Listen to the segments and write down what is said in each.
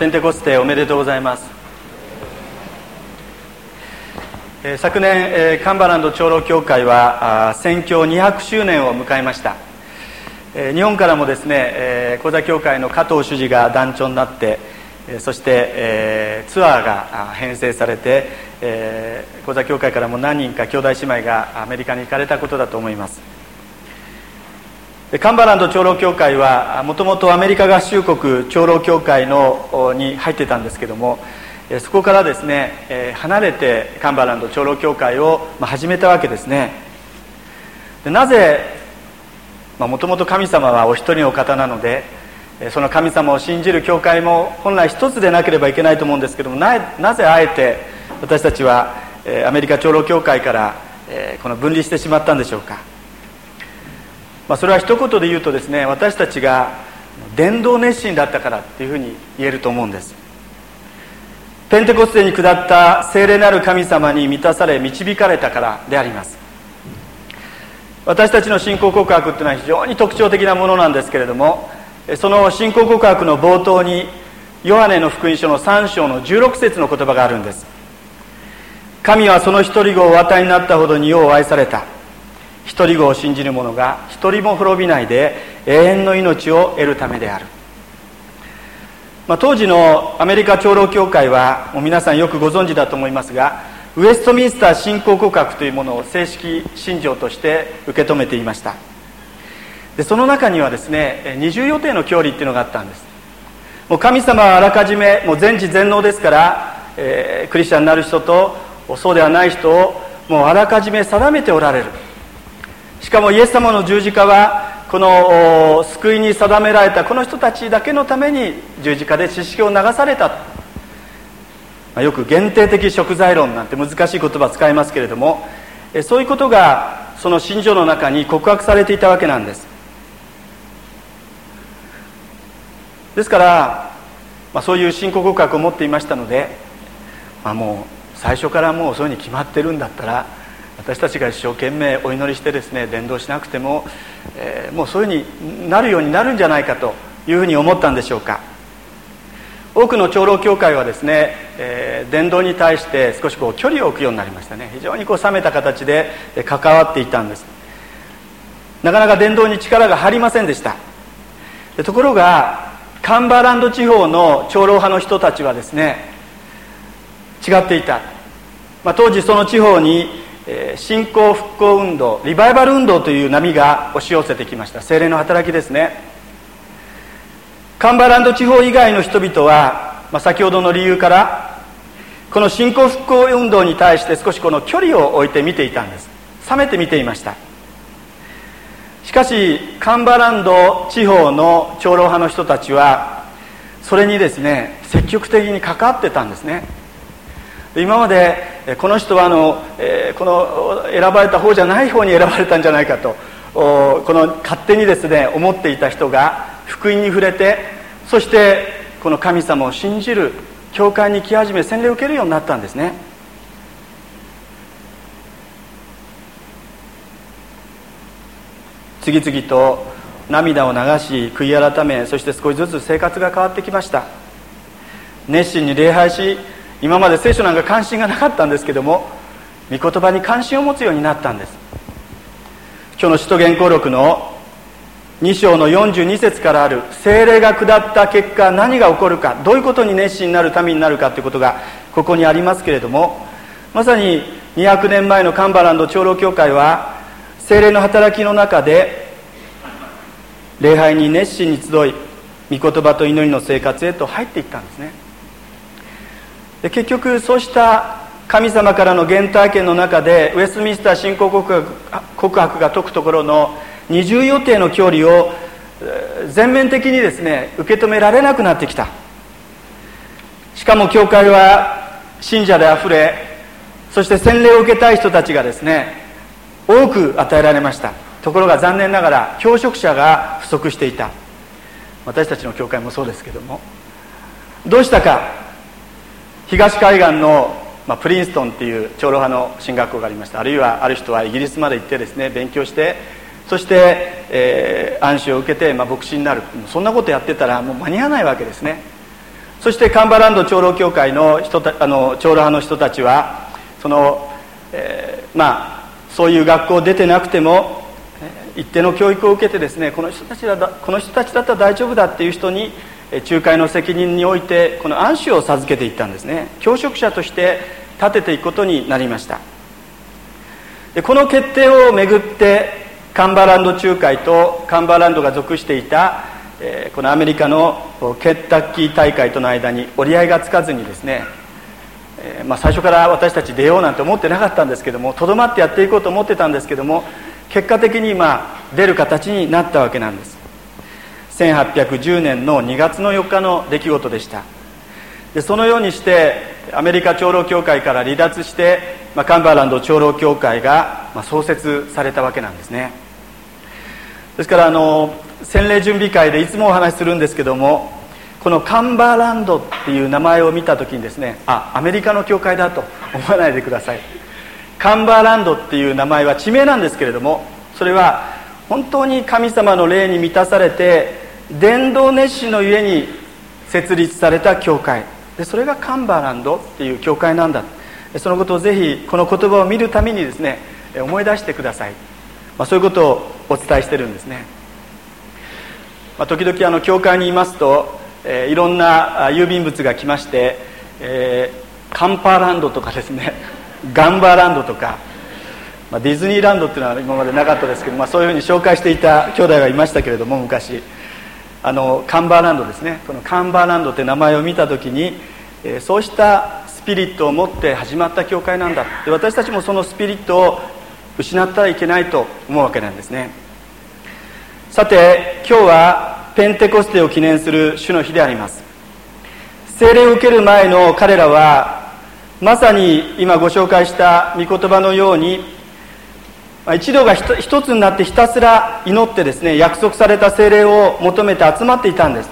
ペンテコステおめでとうございます、えー、昨年、えー、カンバランド長老協会は宣教200周年を迎えました、えー、日本からもですね、えー、小座協会の加藤主事が団長になって、えー、そして、えー、ツアーが編成されて、えー、小座協会からも何人か兄弟姉妹がアメリカに行かれたことだと思います。カンバランド長老協会はもともとアメリカ合衆国長老協会のに入ってたんですけどもそこからですね離れてカンバランド長老協会を始めたわけですね。なぜもともと神様はお一人の方なのでその神様を信じる教会も本来一つでなければいけないと思うんですけどもなぜあえて私たちはアメリカ長老協会からこの分離してしまったんでしょうか。まあ、それは一言で言うとですね私たちが伝道熱心だったからっていうふうに言えると思うんです。ペンテコステに下った聖霊なる神様に満たされ導かれたからであります。私たちの信仰告白っていうのは非常に特徴的なものなんですけれどもその信仰告白の冒頭にヨハネの福音書の3章の16節の言葉があるんです。神はその一人子をお与えになったほどによう愛された。一人子を信じる者が一人も滅びないで永遠の命を得るためである、まあ、当時のアメリカ長老協会はもう皆さんよくご存知だと思いますがウェストミンスター信仰告白というものを正式信条として受け止めていました。でその中にはですね二重予定の教理っていうのがあったんです。もう神様はあらかじめもう全知全能ですから、えー、クリスチャンになる人とそうではない人をもうあらかじめ定めておられる。しかもイエス様の十字架はこの救いに定められたこの人たちだけのために十字架で知識を流された、まあ、よく限定的食材論なんて難しい言葉使いますけれどもそういうことがその信条の中に告白されていたわけなんです。ですから、まあ、そういう信仰告白を持っていましたので、まあ、もう最初からもうそういうふうに決まってるんだったら私たちが一生懸命お祈りしてですね伝道しなくても、えー、もうそういうふうになるようになるんじゃないかというふうに思ったんでしょうか。多くの長老教会はですね、えー、伝道に対して少しこう距離を置くようになりましたね。非常にこう冷めた形で関わっていたんです。なかなか伝道に力が入りませんでした。ところがカンバーランド地方の長老派の人たちはですね違っていた、まあ、当時その地方に信仰復興運動リバイバル運動という波が押し寄せてきました。精霊の働きですね。カンバランド地方以外の人々は、まあ、先ほどの理由からこの信仰復興運動に対して少しこの距離を置いて見ていたんです。冷めて見ていました。しかしカンバランド地方の長老派の人たちはそれにですね積極的に関わってたんですね。今までこの人はあの、え、この選ばれた方じゃない方に選ばれたんじゃないかとこの勝手にですね思っていた人が福音に触れてそしてこの神様を信じる教会に来始め洗礼を受けるようになったんですね。次々と涙を流し悔い改めそして少しずつ生活が変わってきました。熱心に礼拝し今まで聖書なんか関心がなかったんですけども御言葉に関心を持つようになったんです。今日の使徒言行録の2章の42節からある精霊が下った結果何が起こるかどういうことに熱心になるためになるかということがここにありますけれどもまさに200年前のカンバランド長老教会は精霊の働きの中で礼拝に熱心に集い御言葉と祈りの生活へと入っていったんですね。で結局そうした神様からの原体験の中でウェストミンスター信仰告白告白が解くところの二重予定の距離を全面的にですね受け止められなくなってきた。しかも教会は信者であふれそして洗礼を受けたい人たちがですね多く与えられました。ところが残念ながら教職者が不足していた。私たちの教会もそうですけども。どうしたか。東海岸の、まあ、プリンストンっていう長老派の進学校がありました。あるいはある人はイギリスまで行ってですね勉強してそして、えー、暗視を受けて、まあ、牧師になる。そんなことやってたらもう間に合わないわけですね。そしてカンバランド長老協会の人たあの長老派の人たちはその、えー、まあそういう学校を出てなくても一定の教育を受けてですねこの人たちだこの人たちだったら大丈夫だっていう人に仲介の責任においてこの暗視を授けていったんですね。教職者として立てていくことになりました。でこの決定をめぐってカンバーランド仲介とカンバーランドが属していた、えー、このアメリカのケッタッキー大会との間に折り合いがつかずにですね、えー、まあ、最初から私たち出ようなんて思ってなかったんですけどもとどまってやっていこうと思ってたんですけども結果的にまあ出る形になったわけなんです。1810年の2月の4日の出来事でした。でそのようにしてアメリカ長老協会から離脱して、まあ、カンバーランド長老協会が、まあ、創設されたわけなんですね。ですからあの洗礼準備会でいつもお話しするんですけどもこのカンバーランドっていう名前を見た時にですねあアメリカの教会だと 思わないでください。カンバーランドっていう名前は地名なんですけれどもそれは本当に神様の霊に満たされて伝道熱心のゆえに設立された教会。でそれがカンバーランドっていう教会なんだ。そのことをぜひこの言葉を見るためにですね思い出してください、まあ、そういうことをお伝えしてるんですね、まあ、時々あの教会にいますと、えー、いろんな郵便物が来まして、えー、カンパーランドとかですね ガンバーランドとか、まあ、ディズニーランドっていうのは今までなかったですけど、まあ、そういうふうに紹介していた兄弟がいましたけれども昔。あのカンバーランドですね。このカンバーランドって名前を見た時に、えー、そうしたスピリットを持って始まった教会なんだ。で私たちもそのスピリットを失ったらいけないと思うわけなんですね。さて今日はペンテコステを記念する主の日であります。聖霊を受ける前の彼らはまさに今ご紹介した御言葉のように一度が一つになってひたすら祈ってですね約束された精霊を求めて集まっていたんです。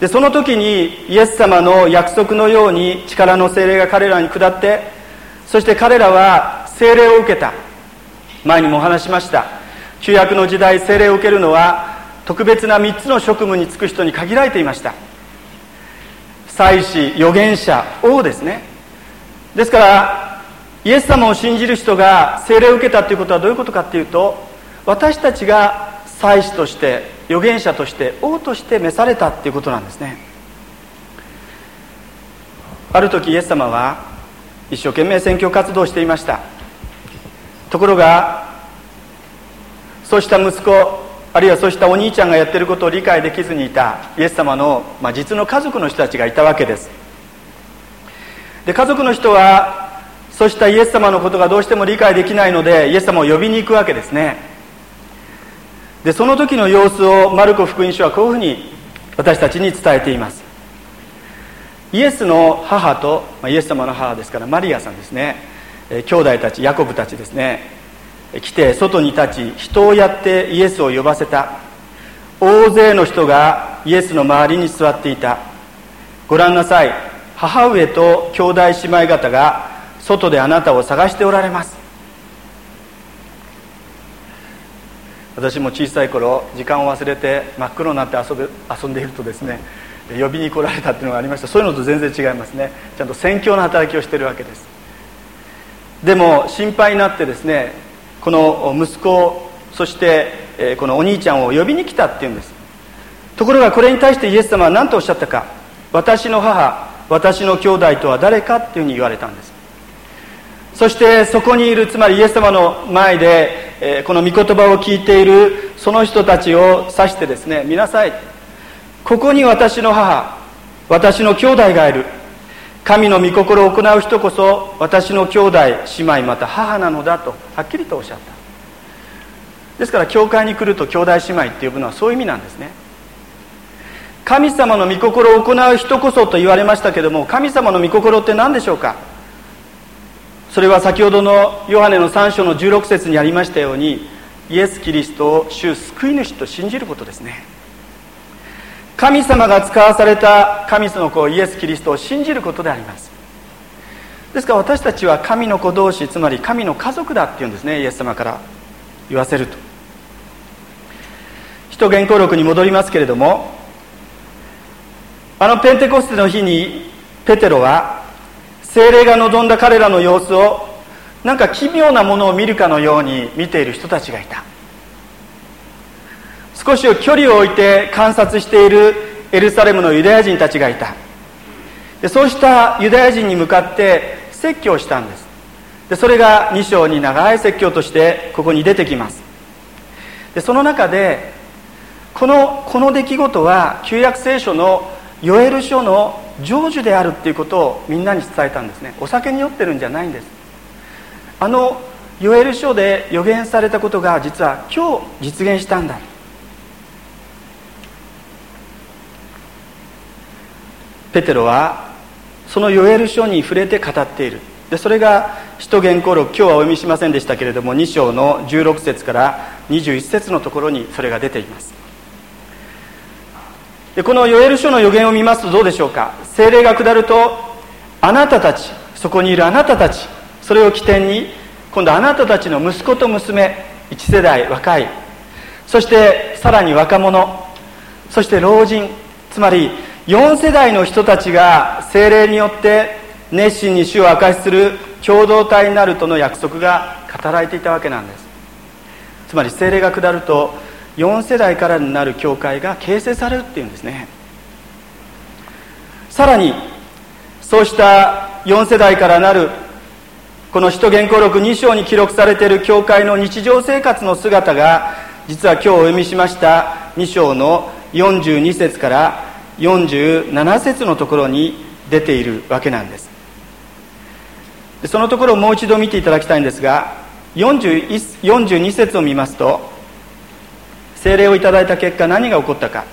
でその時にイエス様の約束のように力の精霊が彼らに下ってそして彼らは精霊を受けた。前にもお話しました。旧約の時代精霊を受けるのは特別な3つの職務に就く人に限られていました。祭司預言者王ですね。ですからイエス様を信じる人が聖霊を受けたということはどういうことかっていうと私たちが祭司として預言者として王として召されたっていうことなんですね。ある時イエス様は一生懸命選挙活動をしていました。ところがそうした息子あるいはそうしたお兄ちゃんがやってることを理解できずにいたイエス様の、まあ、実の家族の人たちがいたわけです。で家族の人はそうしたイエス様のことがどうしても理解できないのでイエス様を呼びに行くわけですね。でその時の様子をマルコ福音書はこういうふうに私たちに伝えています。イエスの母と、ま、イエス様の母ですからマリアさんですね、えー、兄弟たちヤコブたちですね。来て外に立ち人をやってイエスを呼ばせた。大勢の人がイエスの周りに座っていた。ご覧なさい。母上と兄弟姉妹方が外であなたを探しておられます。私も小さい頃時間を忘れて真っ黒になって遊べ遊んでいるとですね呼びに来られたっていうのがありました。そういうのと全然違いますね。ちゃんと宣教の働きをしてるわけです。でも心配になってですねこの息子そしてこのお兄ちゃんを呼びに来たっていうんです。ところがこれに対してイエス様は何とおっしゃったか。私の母私の兄弟とは誰かっていうふうに言われたんです。そしてそこにいるつまりイエス様の前で、えー、この御言葉を聞いているその人たちを指してですね見なさい。ここに私の母私の兄弟がいる。神の御心を行う人こそ私の兄弟姉妹また母なのだとはっきりとおっしゃった。ですから教会に来ると兄弟姉妹って呼ぶのはそういう意味なんですね。神様の御心を行う人こそと言われましたけども神様の御心って何でしょうか？それは先ほどのヨハネの3章の16節にありましたようにイエス・キリストを主救い主と信じることですね。神様が使わされた神の子イエス・キリストを信じることであります。ですから私たちは神の子同士つまり神の家族だっていうんですねイエス様から言わせると。使徒原稿録に戻りますけれどもあのペンテコステの日にペテロは精霊が望んだ彼らの様子をなんか奇妙なものを見るかのように見ている人たちがいた。少し距離を置いて観察しているエルサレムのユダヤ人たちがいた。でそうしたユダヤ人に向かって説教したんです。でそれが2章に長い説教としてここに出てきます。でその中でこのこの出来事は旧約聖書のヨエル書の成就であるっていうことをみんなに伝えたんですね。お酒に酔ってるんじゃないんです。あのヨエル書で予言されたことが実は今日実現したんだ。ペテロはそのヨエル書に触れて語っている。でそれが使徒言行録今日はお読みしませんでしたけれども2章の16節から21節のところにそれが出ています。でこのヨエル書の予言を見ますとどうでしょうか？精霊が下るとあなたたちそこにいるあなたたちそれを起点に今度あなたたちの息子と娘1世代若いそしてさらに若者そして老人つまり4世代の人たちが精霊によって熱心に主を明かしする共同体になるとの約束が語られていたわけなんです。つまり精霊が下ると4世代からになる教会が形成されるっていうんですね。さらにそうした4世代からなるこの使徒言行録2章に記録されている教会の日常生活の姿が実は今日お読みしました2章の42節から47節のところに出ているわけなんです。そのところをもう一度見ていただきたいんですが42節を見ますと精霊をいただいた結果何が起こったか。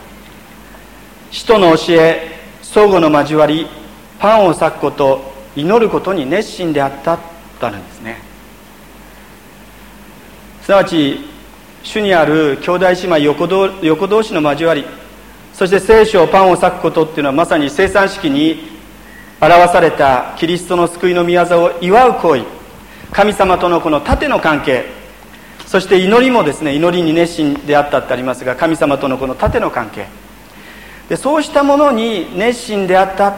使徒の教え相互の交わりパンを裂くこと祈ることに熱心であったとあるんですね。すなわち主にある兄弟姉妹横同横同士の交わりそして聖書パンを裂くことっていうのはまさに生産式に表されたキリストの救いの御業を祝う行為。神様とのこの縦の関係そして祈りもですね祈りに熱心であったってありますが神様とのこの縦の関係。でそうしたものに熱心であった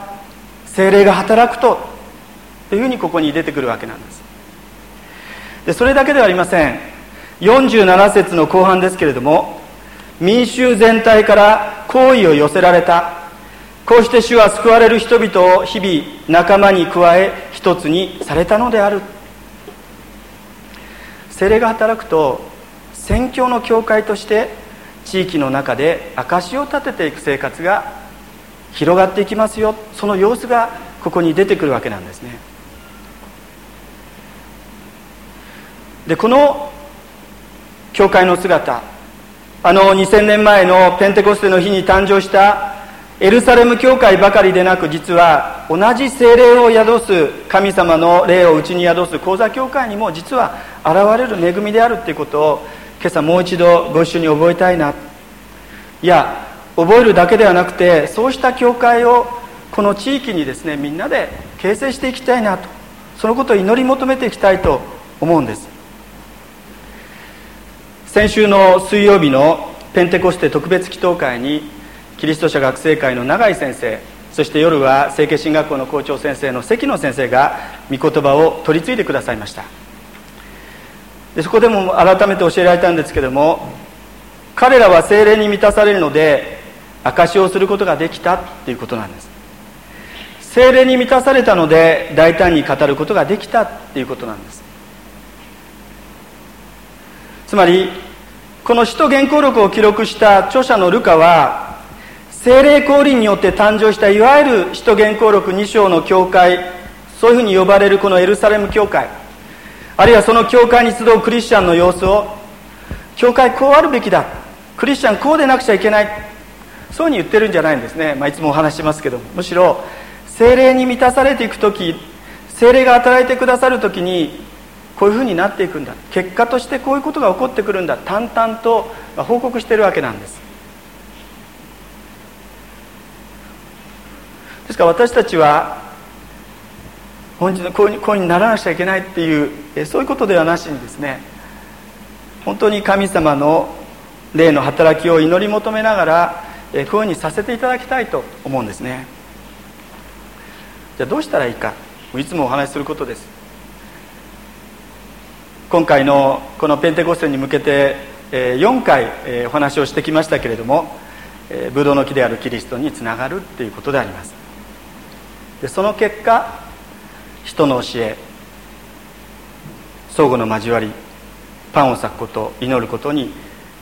精霊が働くとというふうにここに出てくるわけなんです。でそれだけではありません。47節の後半ですけれども民衆全体から好意を寄せられた。こうして主は救われる人々を日々仲間に加え一つにされたのである。精霊が働くと宣教の教会として地域の中で証を立てていく生活が広がっていきますよ。その様子がここに出てくるわけなんですね。でこの教会の姿あの2000年前のペンテコステの日に誕生したエルサレム教会ばかりでなく実は同じ精霊を宿す神様の霊を内に宿す講座教会にも実は現れる恵みであるっていうことを今朝もう一度ご一緒に覚えたいな。いや覚えるだけではなくてそうした教会をこの地域にですねみんなで形成していきたいなと。そのことを祈り求めていきたいと思うんです。先週の水曜日のペンテコステ特別祈祷会にキリスト者学生会の永井先生そして夜は成形進学校の校長先生の関野先生が御言葉を取り継いでくださいました。でそこでも改めて教えられたんですけども彼らは精霊に満たされるので証しをすることができたっていうことなんです。精霊に満たされたので大胆に語ることができたっていうことなんです。つまりこの使徒原稿録を記録した著者のルカは精霊降臨によって誕生したいわゆる使徒言行録2章の教会そういうふうに呼ばれるこのエルサレム教会あるいはその教会に集うクリスチャンの様子を教会こうあるべきだ。クリスチャンこうでなくちゃいけない。そういうふうに言ってるんじゃないんですね、まあ、いつもお話しますけどむしろ精霊に満たされていく時精霊が働いてくださる時にこういうふうになっていくんだ。結果としてこういうことが起こってくるんだ。淡々と報告してるわけなんです。ですから私たちは本日のこういうこうにならなくちゃいけないっていうそういうことではなしにですね本当に神様の霊の働きを祈り求めながらこういうふうにさせていただきたいと思うんですね。じゃあどうしたらいいかいつもお話しすることです。今回のこのペンテコステに向けて4回お話をしてきましたけれどもブドウの木であるキリストにつながるっていうことであります。でその結果人の教え相互の交わりパンを裂くこと祈ることに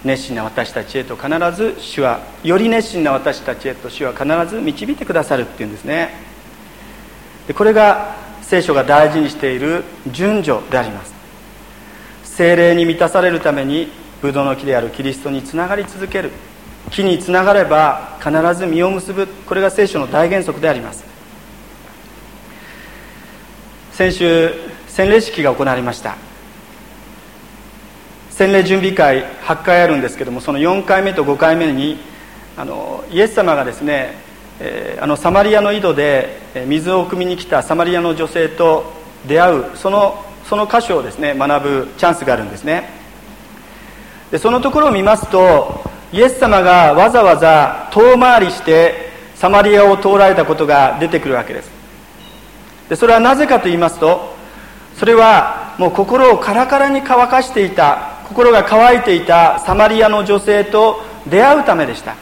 熱心な私たちへと必ず主はより熱心な私たちへと主は必ず導いてくださるっていうんですね。でこれが聖書が大事にしている順序であります。精霊に満たされるためにブドウの木であるキリストにつながり続ける。木につながれば必ず実を結ぶ。これが聖書の大原則であります。先週洗礼式が行われました。洗礼準備会8回あるんですけどもその4回目と5回目にあのイエス様がですね、えー、あのサマリアの井戸で水を汲みに来たサマリアの女性と出会うそのその箇所をですね学ぶチャンスがあるんですね。でそのところを見ますとイエス様がわざわざ遠回りしてサマリアを通られたことが出てくるわけです。でそれはなぜかと言いますとそれはもう心をカラカラに乾かしていた心が乾いていたサマリアの女性と出会うためでした。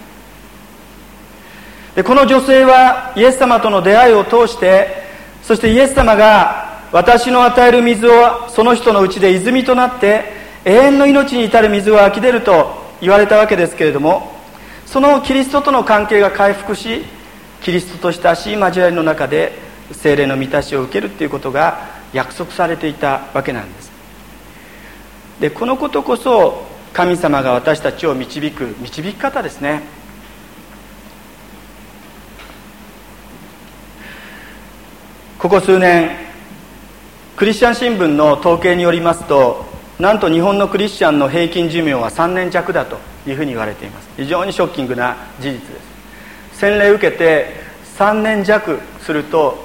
でこの女性はイエス様との出会いを通してそしてイエス様が私の与える水をその人のうちで泉となって永遠の命に至る水を湧き出ると言われたわけですけれどもそのキリストとの関係が回復しキリストと親しい交わりの中で精霊の満たしを受けるということが約束されていたわけなんです。でこのことこそ神様が私たちを導く導き方ですね。ここ数年クリスチャン新聞の統計によりますとなんと日本のクリスチャンの平均寿命は3年弱だというふうに言われています。非常にショッキングな事実です。洗礼を受けて3年弱すると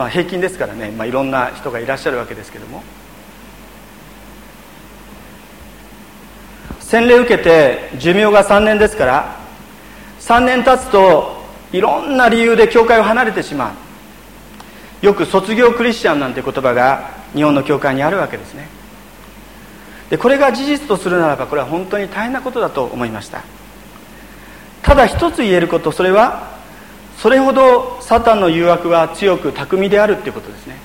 まあ平均ですからね、まあ、いろんな人がいらっしゃるわけですけども。洗礼を受けて寿命が3年ですから3年経つといろんな理由で教会を離れてしまう。よく卒業クリスチャンなんて言葉が日本の教会にあるわけですね。でこれが事実とするならばこれは本当に大変なことだと思いました。ただ一つ言えることそれはそれほどサタンの誘惑は強く巧みであるっていうことですね。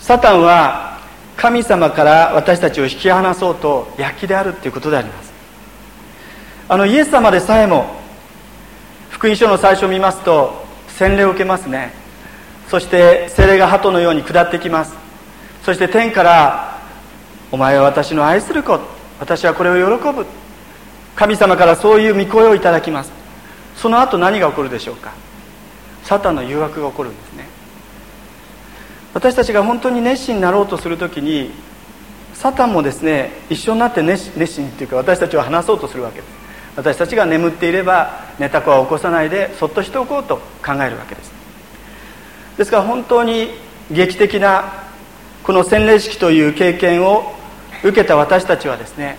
サタンは神様から私たちを引き離そうと躍起であるっていうことであります。あのイエス様でさえも福音書の最初を見ますと洗礼を受けますね。そして精霊が鳩のように下ってきます。そして天から「お前は私の愛する子。私はこれを喜ぶ」神様からそういう御声をいただきます。その後何が起こるでしょうか？サタンの誘惑が起こるんですね。私たちが本当に熱心になろうとするときにサタンもですね一緒になって熱心っていうか私たちを話そうとするわけです。私たちが眠っていれば寝た子は起こさないでそっとしておこうと考えるわけです。ですから本当に劇的なこの洗礼式という経験を受けた私たちはですね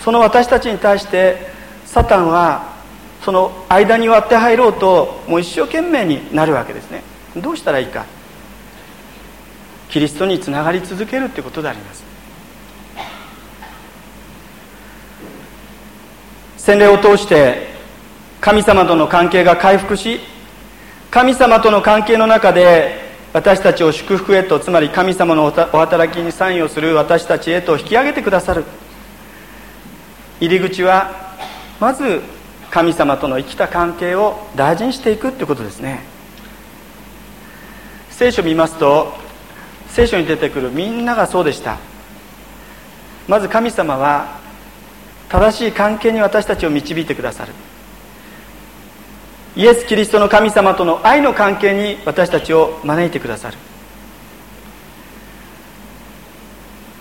その私たちに対してサタンはその間に割って入ろうともう一生懸命になるわけですね。どうしたらいいか。キリストにつながり続けるということであります。洗礼を通して神様との関係が回復し神様との関係の中で私たちを祝福へとつまり神様のお働きに参与する私たちへと引き上げてくださる。入り口はまず神様との生きた関係を大事にしていくってことですね。聖書を見ますと聖書に出てくるみんながそうでした。まず神様は正しい関係に私たちを導いてくださる。イエス・キリストの神様との愛の関係に私たちを招いてくださる。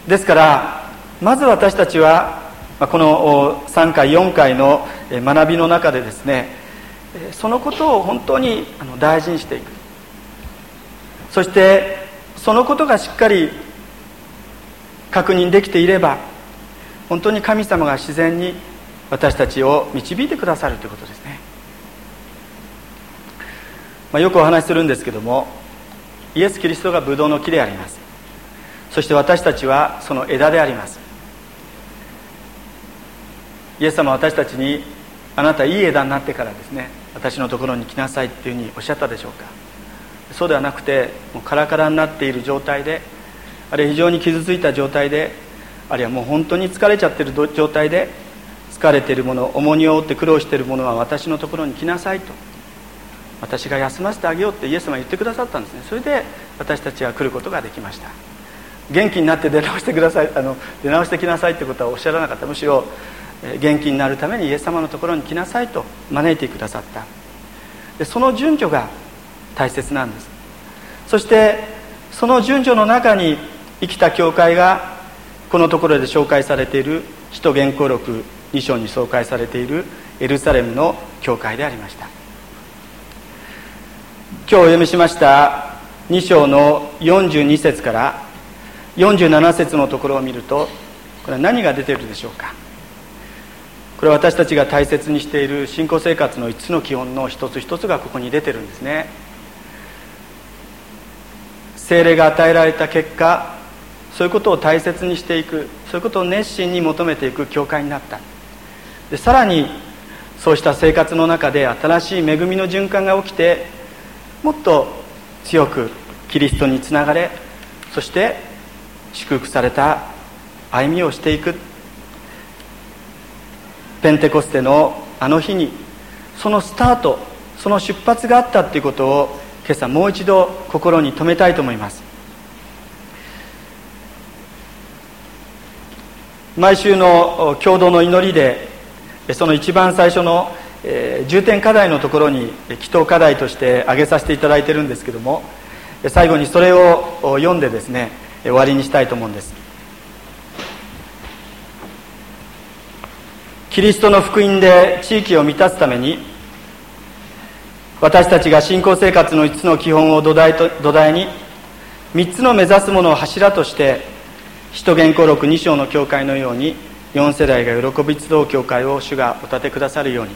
ですからまず私たちはこの3回4回の学びの中でですねそのことを本当に大事にしていく。そしてそのことがしっかり確認できていれば本当に神様が自然に私たちを導いてくださるということですね、まあ、よくお話しするんですけどもイエス・キリストがブドウの木であります。そして私たちはその枝であります。イエス様は私たちにあなたいい枝になってからですね私のところに来なさいっていうふうにおっしゃったでしょうか。そうではなくてもうカラカラになっている状態であるいは非常に傷ついた状態であるいはもう本当に疲れちゃってる状態で疲れているもの重荷を負って苦労しているものは私のところに来なさいと。私が休ませてあげようってイエス様は言ってくださったんですね。それで私たちは来ることができました。元気になって出直してくださいあの出直してきなさいってことはおっしゃらなかった。むしろ元気になるためにイエス様のところに来なさいと招いてくださった。でその順序が大切なんです。そしてその順序の中に生きた教会がこのところで紹介されている使徒原稿録2章に紹介されているエルサレムの教会でありました。今日お読みしました2章の42節から47節のところを見るとこれは何が出ているでしょうか。これは私たちが大切にしている信仰生活の5つの基本の一つ一つがここに出てるんですね。精霊が与えられた結果そういうことを大切にしていくそういうことを熱心に求めていく教会になった。でさらにそうした生活の中で新しい恵みの循環が起きてもっと強くキリストにつながれそして祝福された歩みをしていく。ペンテコステのあの日にそのスタートその出発があったっていうことを今朝もう一度心に留めたいと思います。毎週の共同の祈りでその一番最初の、え、重点課題のところに祈祷課題として挙げさせていただいてるんですけども最後にそれを読んでですね終わりにしたいと思うんです。キリストの福音で地域を満たすために私たちが信仰生活の5つの基本を土台と土台に3つの目指すものを柱として使徒言行録2章の教会のように4世代が喜び集う教会を主がお立てくださるように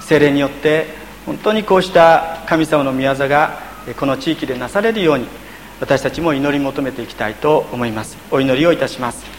精霊によって本当にこうした神様の御業がこの地域でなされるように私たちも祈り求めていきたいと思います。お祈りをいたします。